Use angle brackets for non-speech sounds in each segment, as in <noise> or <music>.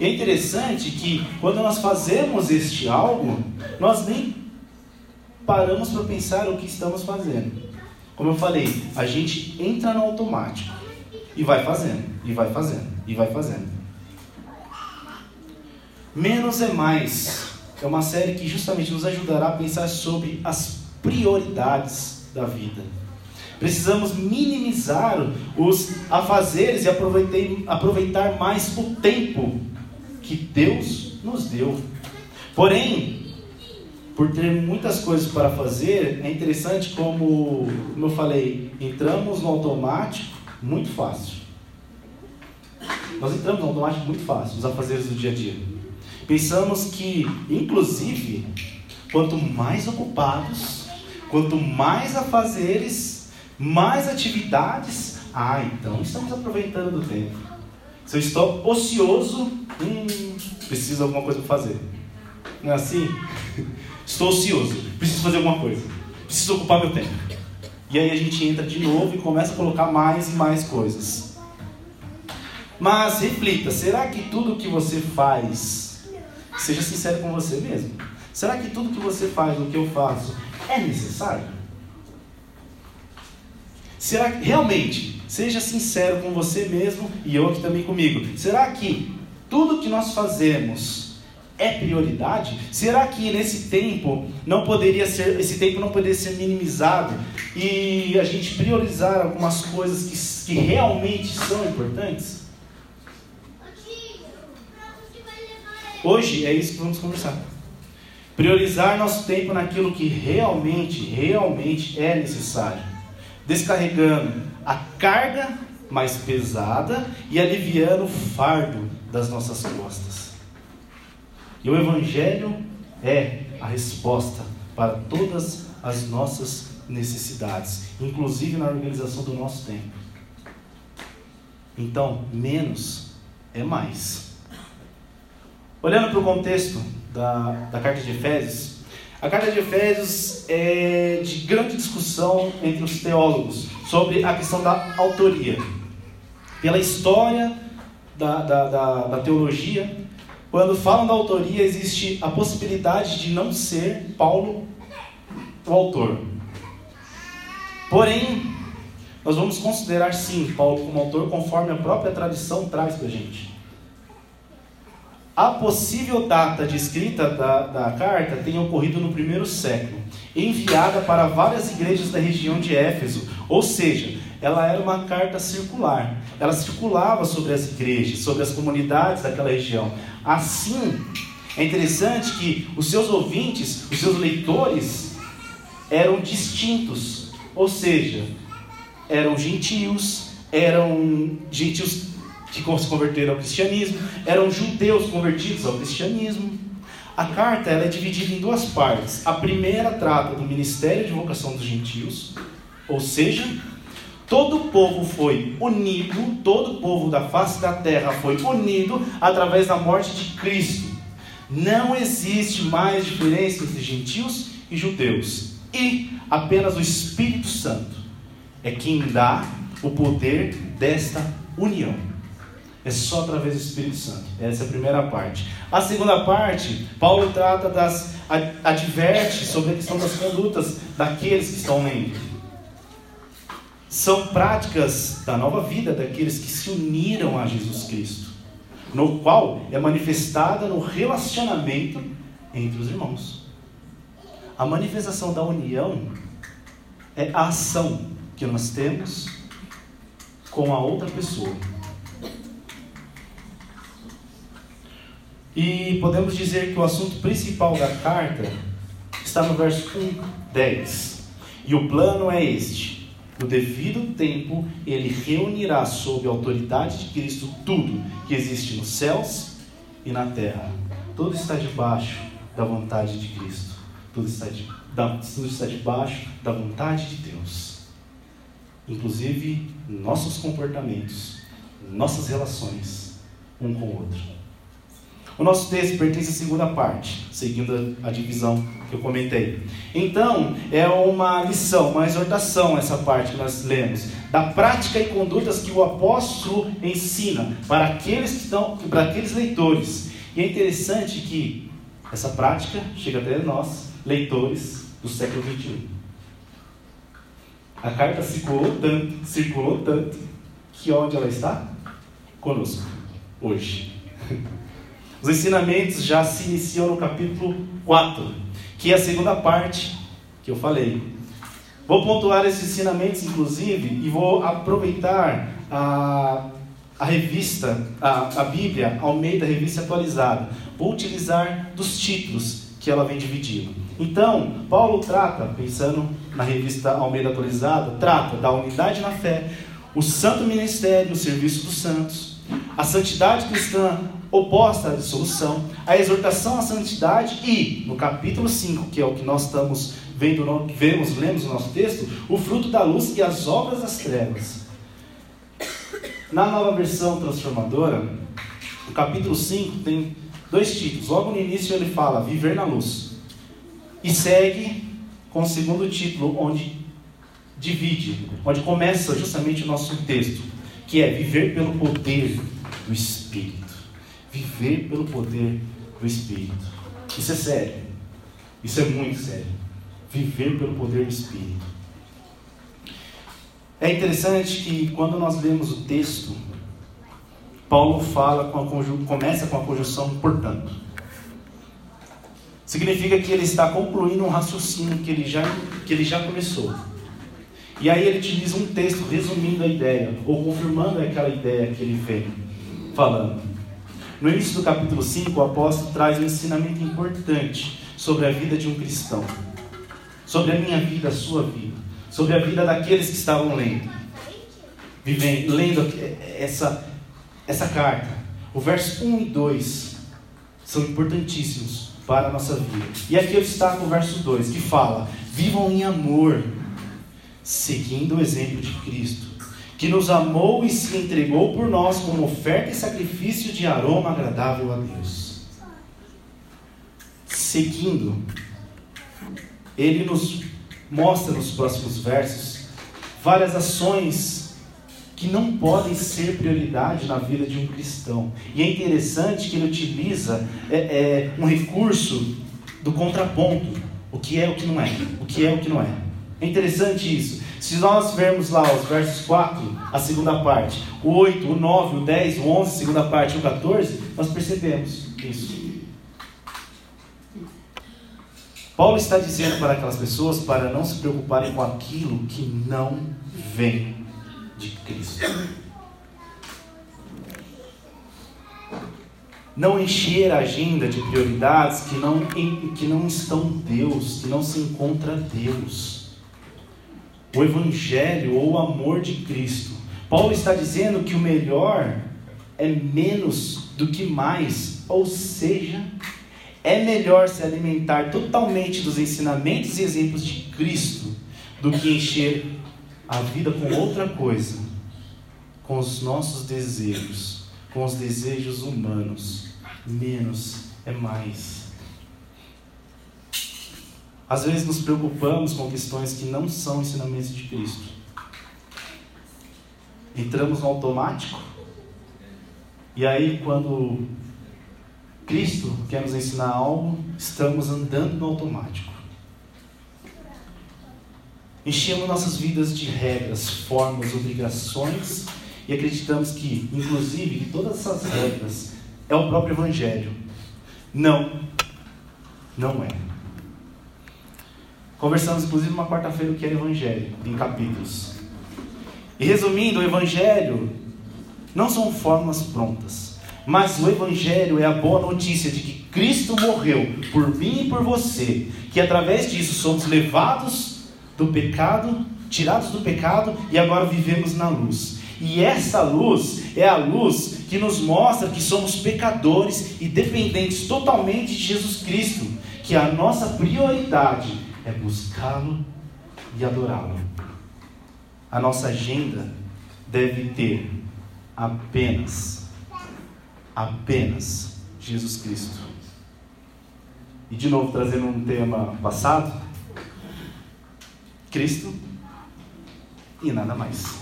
E é interessante que quando nós fazemos este algo, nós nem paramos para pensar o que estamos fazendo. Como eu falei, a gente entra no automático e vai fazendo, e vai fazendo, e vai fazendo. Menos é mais é uma série que justamente nos ajudará a pensar sobre as prioridades da vida. Precisamos minimizar os afazeres e aproveitar mais o tempo que Deus nos deu. Porém, por ter muitas coisas para fazer, é interessante como, como eu falei, entramos no automático muito fácil. Nós entramos no automático muito fácil, nos afazeres do dia a dia. Pensamos que, inclusive, quanto mais ocupados, quanto mais afazeres, mais atividades, ah, então estamos aproveitando do tempo. Se eu estou ocioso, hum, preciso de alguma coisa para fazer. Não é assim? <laughs> Estou ocioso, preciso fazer alguma coisa, preciso ocupar meu tempo. E aí a gente entra de novo e começa a colocar mais e mais coisas. Mas reflita: será que tudo que você faz, seja sincero com você mesmo, será que tudo que você faz, o que eu faço, é necessário? Será que realmente, seja sincero com você mesmo e eu aqui também comigo, será que tudo que nós fazemos é prioridade? Será que nesse tempo não poderia ser, esse tempo não poderia ser minimizado e a gente priorizar algumas coisas que, que realmente são importantes? Hoje é isso que vamos conversar. Priorizar nosso tempo naquilo que realmente, realmente é necessário. Descarregando a carga mais pesada e aliviando o fardo das nossas costas. E o Evangelho é a resposta para todas as nossas necessidades, inclusive na organização do nosso tempo. Então, menos é mais. Olhando para o contexto da, da carta de Efésios, a carta de Efésios é de grande discussão entre os teólogos sobre a questão da autoria. Pela história da, da, da, da teologia, quando falam da autoria, existe a possibilidade de não ser Paulo o autor. Porém, nós vamos considerar sim Paulo como autor, conforme a própria tradição traz para a gente. A possível data de escrita da, da carta tem ocorrido no primeiro século, enviada para várias igrejas da região de Éfeso, ou seja, ela era uma carta circular. Ela circulava sobre as igrejas, sobre as comunidades daquela região. Assim, é interessante que os seus ouvintes, os seus leitores, eram distintos, ou seja, eram gentios, eram gentios que se converteram ao cristianismo, eram judeus convertidos ao cristianismo. A carta ela é dividida em duas partes. A primeira trata do ministério de vocação dos gentios, ou seja, Todo o povo foi unido, todo o povo da face da terra foi unido através da morte de Cristo. Não existe mais diferença entre gentios e judeus. E apenas o Espírito Santo é quem dá o poder desta união. É só através do Espírito Santo. Essa é a primeira parte. A segunda parte, Paulo trata das adverte sobre a questão das condutas daqueles que estão lendo são práticas da nova vida daqueles que se uniram a Jesus Cristo, no qual é manifestada no relacionamento entre os irmãos. A manifestação da união é a ação que nós temos com a outra pessoa. E podemos dizer que o assunto principal da carta está no verso 1, 10. E o plano é este No devido tempo, ele reunirá sob a autoridade de Cristo tudo que existe nos céus e na terra. Tudo está debaixo da vontade de Cristo. Tudo está, de, da, tudo está debaixo da vontade de Deus. Inclusive nossos comportamentos, nossas relações um com o outro. O nosso texto pertence à segunda parte, seguindo a divisão que eu comentei. Então, é uma lição, uma exortação essa parte que nós lemos, da prática e condutas que o apóstolo ensina para aqueles que estão, para aqueles leitores. E é interessante que essa prática chega até nós, leitores do século 21. A carta circulou tanto, circulou tanto, que onde ela está? Conosco, hoje. <laughs> Os ensinamentos já se iniciam no capítulo 4, que é a segunda parte que eu falei. Vou pontuar esses ensinamentos, inclusive, e vou aproveitar a, a revista, a, a Bíblia, ao meio da revista atualizada. Vou utilizar dos títulos que ela vem dividindo. Então, Paulo trata, pensando na revista Almeida Atualizada, trata da unidade na fé, o santo ministério, o serviço dos santos, a santidade cristã, oposta à dissolução, a exortação à santidade e, no capítulo 5, que é o que nós estamos vendo, vemos, lemos no nosso texto, o fruto da luz e as obras das trevas. Na nova versão transformadora, o capítulo 5 tem dois títulos. Logo no início ele fala viver na luz. E segue com o segundo título, onde divide, onde começa justamente o nosso texto, que é viver pelo poder do Espírito viver pelo poder do Espírito. Isso é sério. Isso é muito sério. Viver pelo poder do Espírito. É interessante que quando nós lemos o texto, Paulo fala com a começa com a conjunção portanto. Significa que ele está concluindo um raciocínio que ele já, que ele já começou. E aí ele utiliza um texto resumindo a ideia, ou confirmando aquela ideia que ele vem falando. No início do capítulo 5, o apóstolo traz um ensinamento importante sobre a vida de um cristão, sobre a minha vida, a sua vida, sobre a vida daqueles que estavam lendo, vivendo, lendo essa, essa carta. O verso 1 e 2 são importantíssimos para a nossa vida. E aqui eu destaco o verso 2, que fala: Vivam em amor, seguindo o exemplo de Cristo que nos amou e se entregou por nós como oferta e sacrifício de aroma agradável a Deus. Seguindo, ele nos mostra nos próximos versos várias ações que não podem ser prioridade na vida de um cristão. E é interessante que ele utiliza é, é, um recurso do contraponto: o que é o que não é, o que é o que não é. É interessante isso. Se nós vermos lá os versos 4, a segunda parte, o 8, o 9, o 10, o 11, a segunda parte, o 14, nós percebemos isso. Paulo está dizendo para aquelas pessoas para não se preocuparem com aquilo que não vem de Cristo. Não encher a agenda de prioridades que não, que não estão Deus, que não se encontra Deus o Evangelho ou o amor de Cristo. Paulo está dizendo que o melhor é menos do que mais, ou seja, é melhor se alimentar totalmente dos ensinamentos e exemplos de Cristo do que encher a vida com outra coisa, com os nossos desejos, com os desejos humanos. Menos é mais. Às vezes nos preocupamos com questões que não são ensinamentos de Cristo. Entramos no automático. E aí, quando Cristo quer nos ensinar algo, estamos andando no automático. Enchemos nossas vidas de regras, formas, obrigações e acreditamos que, inclusive, todas essas regras é o próprio Evangelho. Não, não é. Conversamos, inclusive, uma quarta-feira o que era Evangelho, em capítulos. E resumindo, o Evangelho não são fórmulas prontas, mas o Evangelho é a boa notícia de que Cristo morreu por mim e por você, que através disso somos levados do pecado tirados do pecado e agora vivemos na luz. E essa luz é a luz que nos mostra que somos pecadores e dependentes totalmente de Jesus Cristo, que a nossa prioridade é buscá-lo e adorá-lo. A nossa agenda deve ter apenas, apenas Jesus Cristo. E de novo, trazendo um tema passado, Cristo e nada mais.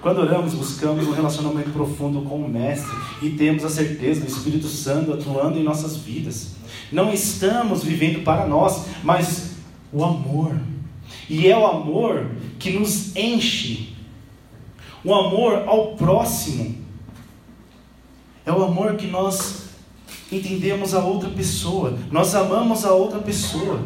Quando oramos, buscamos um relacionamento profundo com o Mestre e temos a certeza do Espírito Santo atuando em nossas vidas. Não estamos vivendo para nós, mas o amor. E é o amor que nos enche. O amor ao próximo. É o amor que nós entendemos a outra pessoa. Nós amamos a outra pessoa.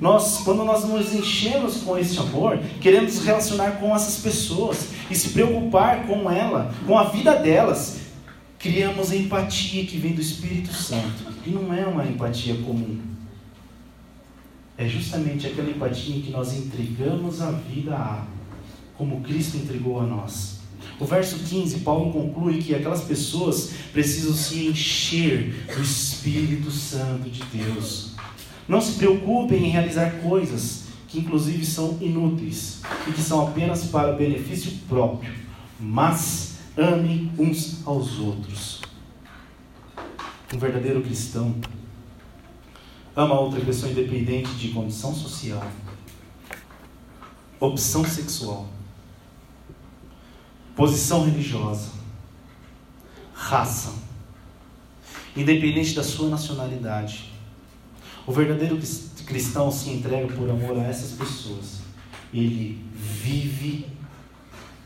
Nós, quando nós nos enchemos com esse amor, queremos nos relacionar com essas pessoas e se preocupar com ela, com a vida delas. Criamos a empatia que vem do Espírito Santo. E não é uma empatia comum. É justamente aquela empatia em que nós entregamos a vida a, como Cristo entregou a nós. O verso 15, Paulo conclui que aquelas pessoas precisam se encher do Espírito Santo de Deus. Não se preocupem em realizar coisas que, inclusive, são inúteis e que são apenas para benefício próprio, mas amem uns aos outros. Um verdadeiro cristão ama outra pessoa independente de condição social, opção sexual, posição religiosa, raça, independente da sua nacionalidade o verdadeiro cristão se entrega por amor a essas pessoas. Ele vive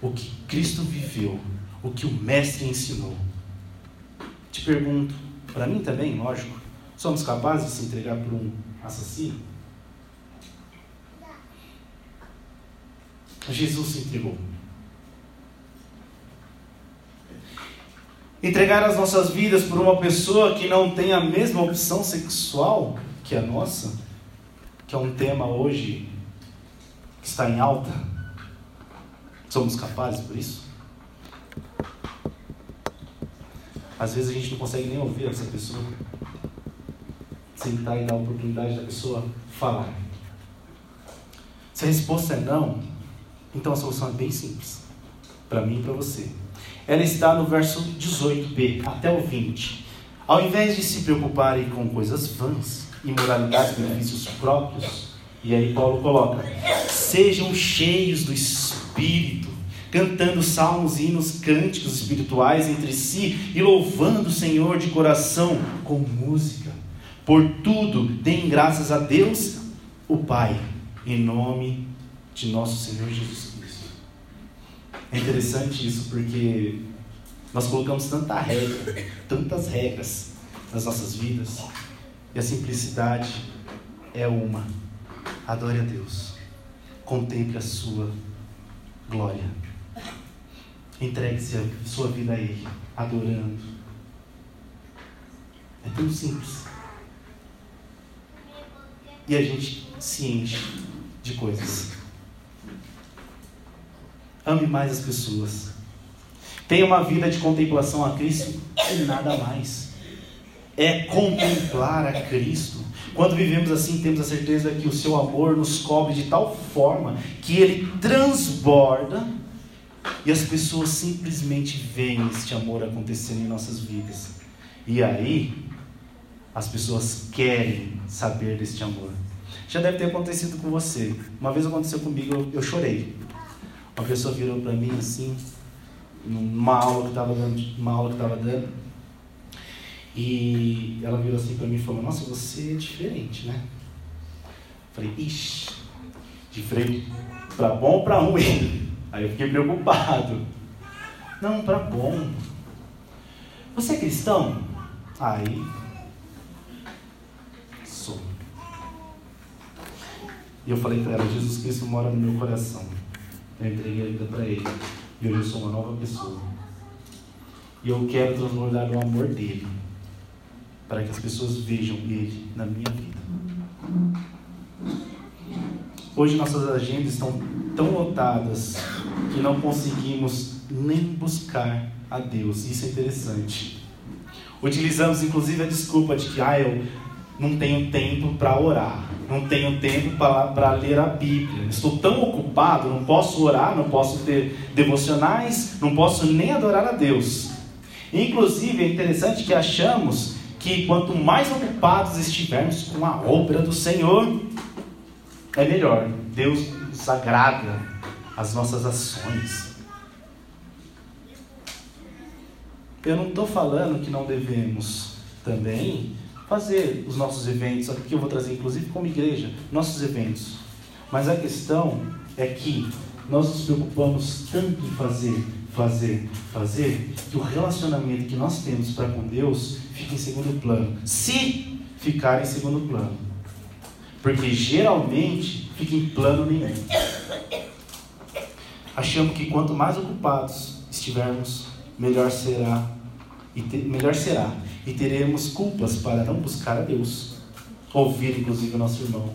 o que Cristo viveu, o que o Mestre ensinou. Te pergunto, para mim também, lógico, somos capazes de se entregar por um assassino? Jesus se entregou. Entregar as nossas vidas por uma pessoa que não tem a mesma opção sexual que a nossa, que é um tema hoje que está em alta. Somos capazes por isso? Às vezes a gente não consegue nem ouvir essa pessoa. Sentar e dar a oportunidade da pessoa falar. Se a resposta é não, então a solução é bem simples. Para mim e para você. Ela está no verso 18b até o 20. Ao invés de se preocuparem com coisas vãs, imoralidade, benefícios próprios. E aí Paulo coloca: sejam cheios do Espírito, cantando salmos, hinos, cânticos espirituais entre si e louvando o Senhor de coração com música. Por tudo, deem graças a Deus, o Pai, em nome de nosso Senhor Jesus Cristo. É interessante isso porque nós colocamos tanta regra, tantas regras nas nossas vidas e a simplicidade é uma. Adore a Deus. Contemple a sua glória. Entregue-se a sua vida a Ele, adorando. É tão simples. E a gente se enche de coisas. Ame mais as pessoas. Tenha uma vida de contemplação a Cristo e nada mais é contemplar a Cristo. Quando vivemos assim, temos a certeza que o seu amor nos cobre de tal forma que ele transborda e as pessoas simplesmente veem este amor acontecendo em nossas vidas. E aí, as pessoas querem saber deste amor. Já deve ter acontecido com você. Uma vez aconteceu comigo, eu, eu chorei. Uma pessoa virou para mim assim, numa aula que estava dando, uma aula que estava dando, e ela virou assim para mim e falou: Nossa, você é diferente, né? Falei: Ixi, diferente para bom ou para ruim? Aí eu fiquei preocupado. Não, para bom. Você é cristão? Aí. Sou. E eu falei para ela: Jesus Cristo mora no meu coração. Eu entreguei a vida para Ele. E hoje eu sou uma nova pessoa. E eu quero transbordar o amor dele para que as pessoas vejam Ele na minha vida. Hoje nossas agendas estão tão lotadas que não conseguimos nem buscar a Deus. Isso é interessante. Utilizamos inclusive a desculpa de que ah, eu não tenho tempo para orar, não tenho tempo para ler a Bíblia, estou tão ocupado, não posso orar, não posso ter devocionais, não posso nem adorar a Deus. Inclusive é interessante que achamos que quanto mais ocupados estivermos com a obra do Senhor, é melhor. Deus nos agrada as nossas ações. Eu não estou falando que não devemos também fazer os nossos eventos, aqui eu vou trazer inclusive como igreja, nossos eventos. Mas a questão é que nós nos preocupamos tanto em fazer, fazer, fazer, que o relacionamento que nós temos para com Deus fica em segundo plano. Se ficar em segundo plano. Porque geralmente fica em plano nenhum. Achamos que quanto mais ocupados estivermos, melhor será e te, melhor será e teremos culpas para não buscar a Deus. Ouvir inclusive o nosso irmão,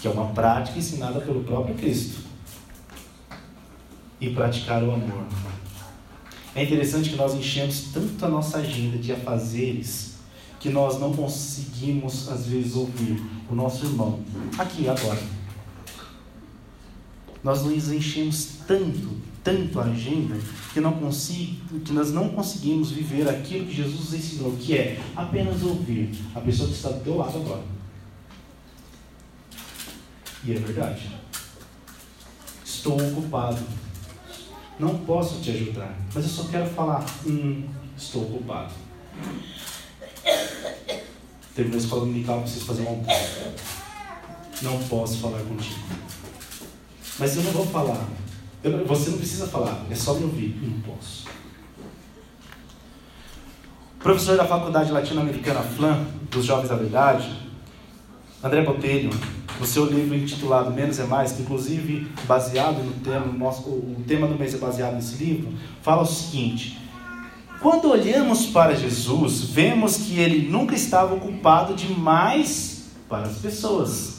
que é uma prática ensinada pelo próprio Cristo. E praticar o amor. É interessante que nós enchemos tanto a nossa agenda de afazeres que nós não conseguimos, às vezes, ouvir o nosso irmão aqui agora. Nós nos enchemos tanto, tanto a agenda, que, não consigo, que nós não conseguimos viver aquilo que Jesus ensinou, que é apenas ouvir a pessoa que está do teu lado agora. E é verdade. Estou ocupado. Não posso te ajudar, mas eu só quero falar, hum, estou ocupado. Terminou a escola dominical, preciso fazer um almoço. Não posso falar contigo. Mas eu não vou falar. Eu, você não precisa falar, é só me ouvir. Não posso. professor da Faculdade Latino-Americana FLAM, dos Jovens da Verdade, André Botelho, no seu livro intitulado Menos é Mais, que inclusive baseado no tema, nosso, o tema do mês é baseado nesse livro, fala o seguinte: quando olhamos para Jesus, vemos que ele nunca estava ocupado demais para as pessoas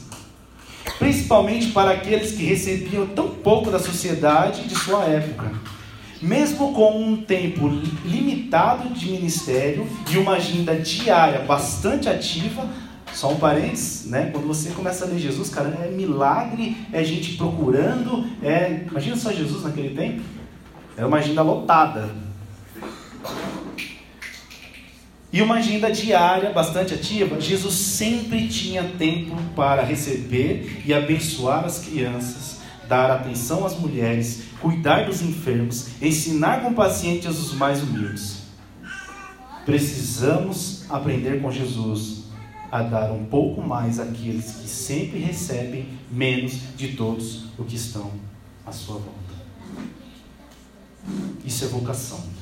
principalmente para aqueles que recebiam tão pouco da sociedade de sua época. Mesmo com um tempo limitado de ministério e uma agenda diária bastante ativa, só um parênteses, né? Quando você começa a ler Jesus, cara, é milagre, é gente procurando, é. Imagina só Jesus naquele tempo. Era uma agenda lotada. E uma agenda diária bastante ativa, Jesus sempre tinha tempo para receber e abençoar as crianças, dar atenção às mulheres, cuidar dos enfermos, ensinar com paciência os mais humildes. Precisamos aprender com Jesus a dar um pouco mais àqueles que sempre recebem menos de todos os que estão à sua volta. Isso é vocação.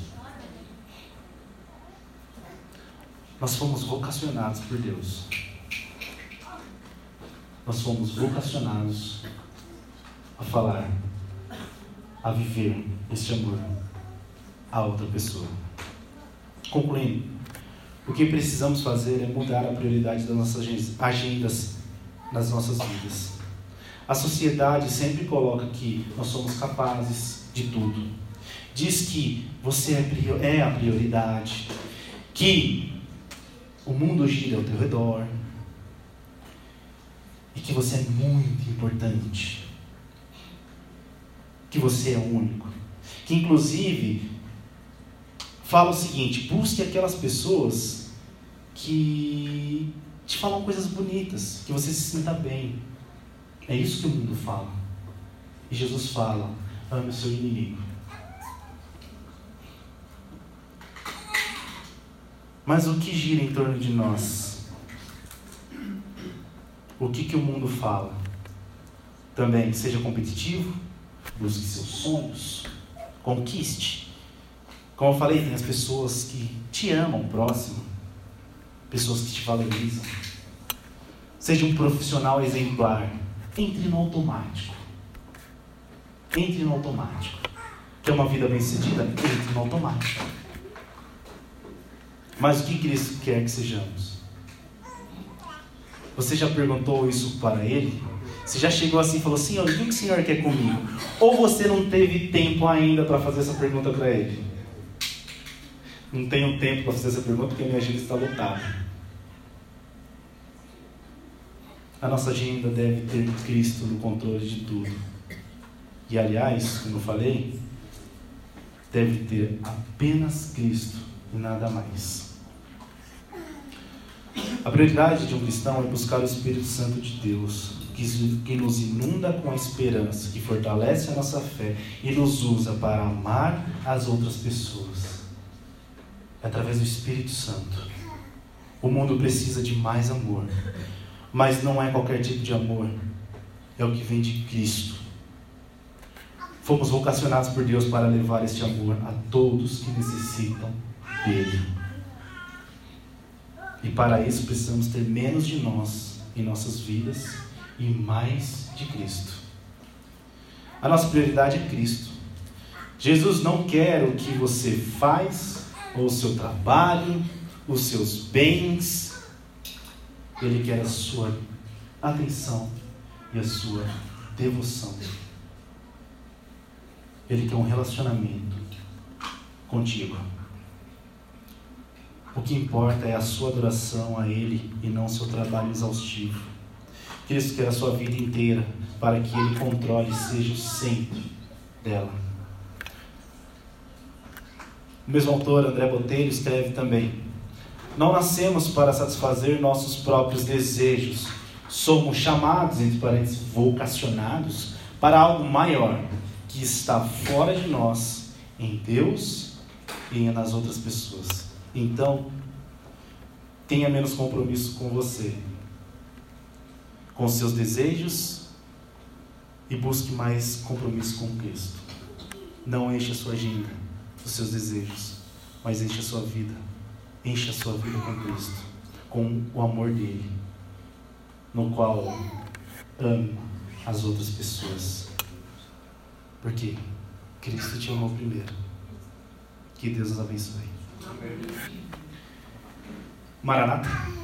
Nós fomos vocacionados por Deus. Nós fomos vocacionados a falar, a viver este amor a outra pessoa. Concluindo, o que precisamos fazer é mudar a prioridade das nossas agendas nas nossas vidas. A sociedade sempre coloca que nós somos capazes de tudo. Diz que você é, é a prioridade, que o mundo gira ao teu redor e que você é muito importante, que você é único, que inclusive fala o seguinte: busque aquelas pessoas que te falam coisas bonitas, que você se sinta bem. É isso que o mundo fala. E Jesus fala: ame o seu inimigo. Mas o que gira em torno de nós? O que, que o mundo fala? Também seja competitivo, busque seus sonhos, conquiste. Como eu falei, tem as pessoas que te amam próximo, pessoas que te valorizam. Seja um profissional exemplar. Entre no automático. Entre no automático. Quer uma vida bem sucedida? Entre no automático. Mas o que Cristo quer que sejamos? Você já perguntou isso para Ele? Você já chegou assim e falou: Senhor, o que o Senhor quer comigo? Ou você não teve tempo ainda para fazer essa pergunta para Ele? Não tenho tempo para fazer essa pergunta porque a minha agenda está lotada. A nossa agenda deve ter Cristo no controle de tudo. E aliás, como eu falei, deve ter apenas Cristo e nada mais. A prioridade de um cristão é buscar o Espírito Santo de Deus, que nos inunda com a esperança, que fortalece a nossa fé e nos usa para amar as outras pessoas. É através do Espírito Santo. O mundo precisa de mais amor, mas não é qualquer tipo de amor, é o que vem de Cristo. Fomos vocacionados por Deus para levar este amor a todos que necessitam dele. E para isso precisamos ter menos de nós em nossas vidas e mais de Cristo. A nossa prioridade é Cristo. Jesus não quer o que você faz, ou o seu trabalho, os seus bens. Ele quer a sua atenção e a sua devoção. Ele quer um relacionamento contigo. O que importa é a sua adoração a Ele e não seu trabalho exaustivo. Cristo quer a sua vida inteira para que Ele controle e seja o centro dela. O mesmo autor, André Botelho, escreve também: Não nascemos para satisfazer nossos próprios desejos, somos chamados, entre parênteses, vocacionados, para algo maior que está fora de nós, em Deus e nas outras pessoas. Então, tenha menos compromisso com você com seus desejos e busque mais compromisso com Cristo. Não encha a sua agenda dos seus desejos, mas encha a sua vida. Encha a sua vida com Cristo, com o amor dele, no qual ame as outras pessoas. Porque Cristo te amou primeiro. Que Deus os abençoe. Maranata.